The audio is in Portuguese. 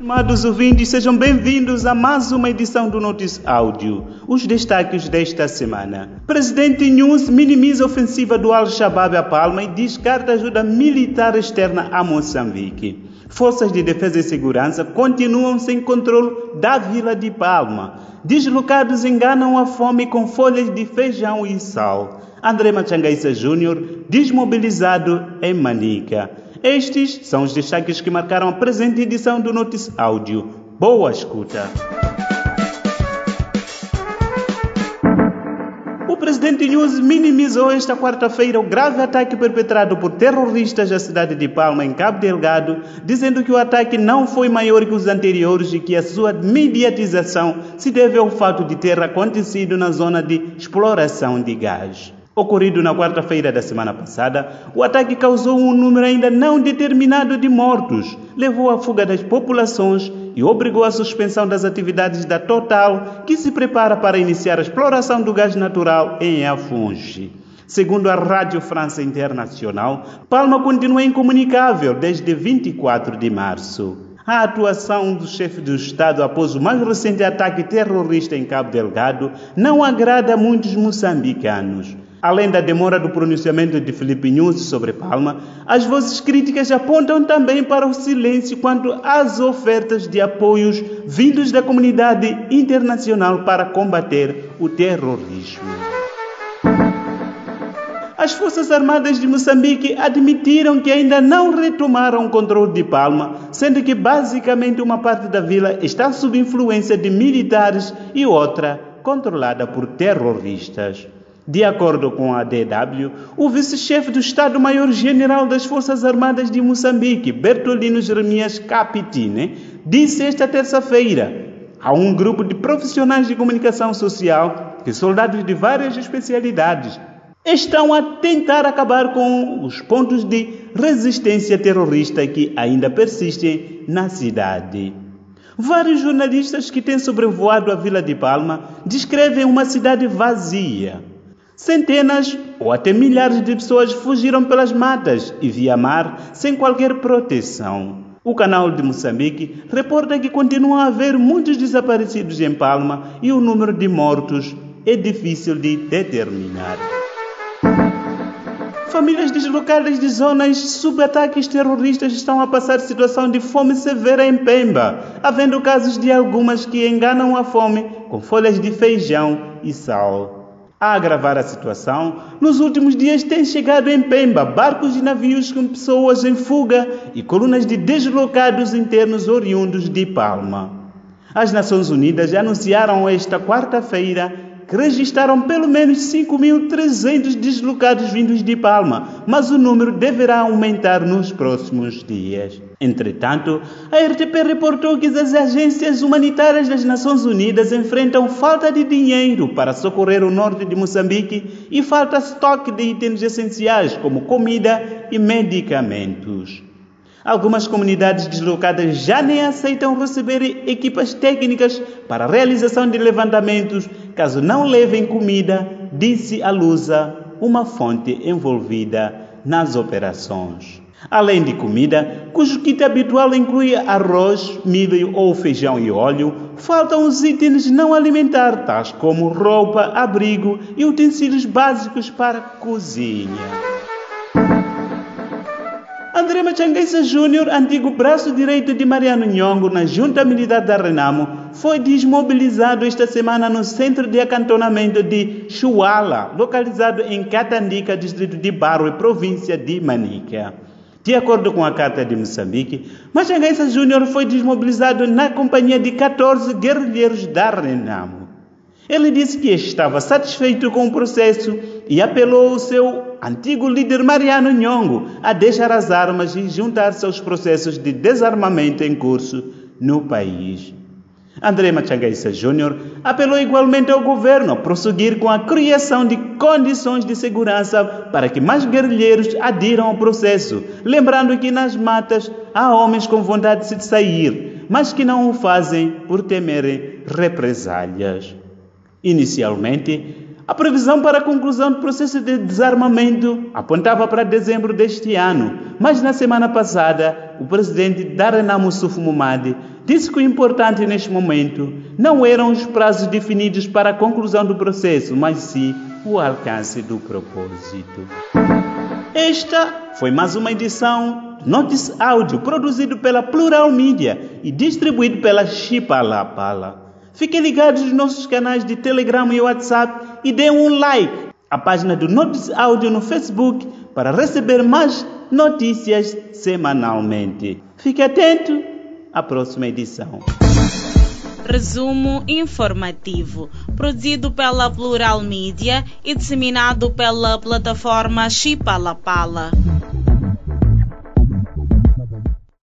Amados ouvintes, sejam bem-vindos a mais uma edição do Notice Áudio. Os destaques desta semana. Presidente News minimiza a ofensiva do Al-Shabaab a Palma e descarta ajuda militar externa a Moçambique. Forças de defesa e segurança continuam sem controle da vila de Palma. Deslocados enganam a fome com folhas de feijão e sal. André Machangaíça Júnior desmobilizado em Manica. Estes são os destaques que marcaram a presente edição do Notice Áudio. Boa escuta! O presidente News minimizou esta quarta-feira o grave ataque perpetrado por terroristas à cidade de Palma, em Cabo Delgado, dizendo que o ataque não foi maior que os anteriores e que a sua mediatização se deve ao fato de ter acontecido na zona de exploração de gás ocorrido na quarta-feira da semana passada, o ataque causou um número ainda não determinado de mortos, levou à fuga das populações e obrigou à suspensão das atividades da Total, que se prepara para iniciar a exploração do gás natural em Afungi. Segundo a Rádio França Internacional, Palma continua incomunicável desde 24 de março. A atuação do chefe do Estado após o mais recente ataque terrorista em Cabo Delgado não agrada a muitos moçambicanos. Além da demora do pronunciamento de Felipe Nunes sobre Palma, as vozes críticas apontam também para o silêncio quanto às ofertas de apoios vindos da comunidade internacional para combater o terrorismo. As Forças Armadas de Moçambique admitiram que ainda não retomaram o controle de Palma, sendo que basicamente uma parte da vila está sob influência de militares e outra controlada por terroristas. De acordo com a DW, o vice-chefe do Estado-Maior-General das Forças Armadas de Moçambique, Bertolino Jeremias Capitine, disse esta terça-feira a um grupo de profissionais de comunicação social que soldados de várias especialidades estão a tentar acabar com os pontos de resistência terrorista que ainda persistem na cidade. Vários jornalistas que têm sobrevoado a Vila de Palma descrevem uma cidade vazia Centenas ou até milhares de pessoas fugiram pelas matas e via mar sem qualquer proteção. O canal de Moçambique reporta que continuam a haver muitos desaparecidos em Palma e o número de mortos é difícil de determinar. Famílias deslocadas de zonas sob ataques terroristas estão a passar situação de fome severa em Pemba, havendo casos de algumas que enganam a fome com folhas de feijão e sal. A agravar a situação, nos últimos dias têm chegado em Pemba barcos e navios com pessoas em fuga e colunas de deslocados internos oriundos de Palma. As Nações Unidas anunciaram esta quarta-feira que registraram pelo menos 5.300 deslocados vindos de Palma, mas o número deverá aumentar nos próximos dias. Entretanto, a RTP reportou que as agências humanitárias das Nações Unidas enfrentam falta de dinheiro para socorrer o norte de Moçambique e falta estoque de itens essenciais como comida e medicamentos. Algumas comunidades deslocadas já nem aceitam receber equipas técnicas para a realização de levantamentos caso não levem comida, disse a Lusa, uma fonte envolvida nas operações. Além de comida, cujo kit habitual inclui arroz, milho ou feijão e óleo, faltam os itens não alimentar, tais como roupa, abrigo e utensílios básicos para cozinha. André Machangueça Júnior, antigo braço direito de Mariano Nhongo na Junta Militar da Renamo, foi desmobilizado esta semana no centro de acantonamento de Chuala, localizado em Catandica, distrito de Barro, província de Manica. De acordo com a Carta de Moçambique, Machangueça Júnior foi desmobilizado na companhia de 14 guerrilheiros da Renamo. Ele disse que estava satisfeito com o processo e apelou ao seu antigo líder Mariano Nhongo a deixar as armas e juntar-se aos processos de desarmamento em curso no país. André Machangaissa Júnior apelou igualmente ao governo a prosseguir com a criação de condições de segurança para que mais guerrilheiros adiram ao processo, lembrando que nas matas há homens com vontade de sair, mas que não o fazem por temerem represálias. Inicialmente, a previsão para a conclusão do processo de desarmamento apontava para dezembro deste ano, mas na semana passada o presidente Darenamo Suf Mumadi disse que o importante neste momento não eram os prazos definidos para a conclusão do processo, mas sim o alcance do propósito. Esta foi mais uma edição Notice Áudio produzido pela Plural Media e distribuído pela Chipalapala. Fiquem ligados nos nossos canais de Telegram e WhatsApp e deem um like à página do Notice Áudio no Facebook para receber mais notícias semanalmente. Fique atento à próxima edição. Resumo informativo, produzido pela Plural Mídia e disseminado pela plataforma Chipalapala.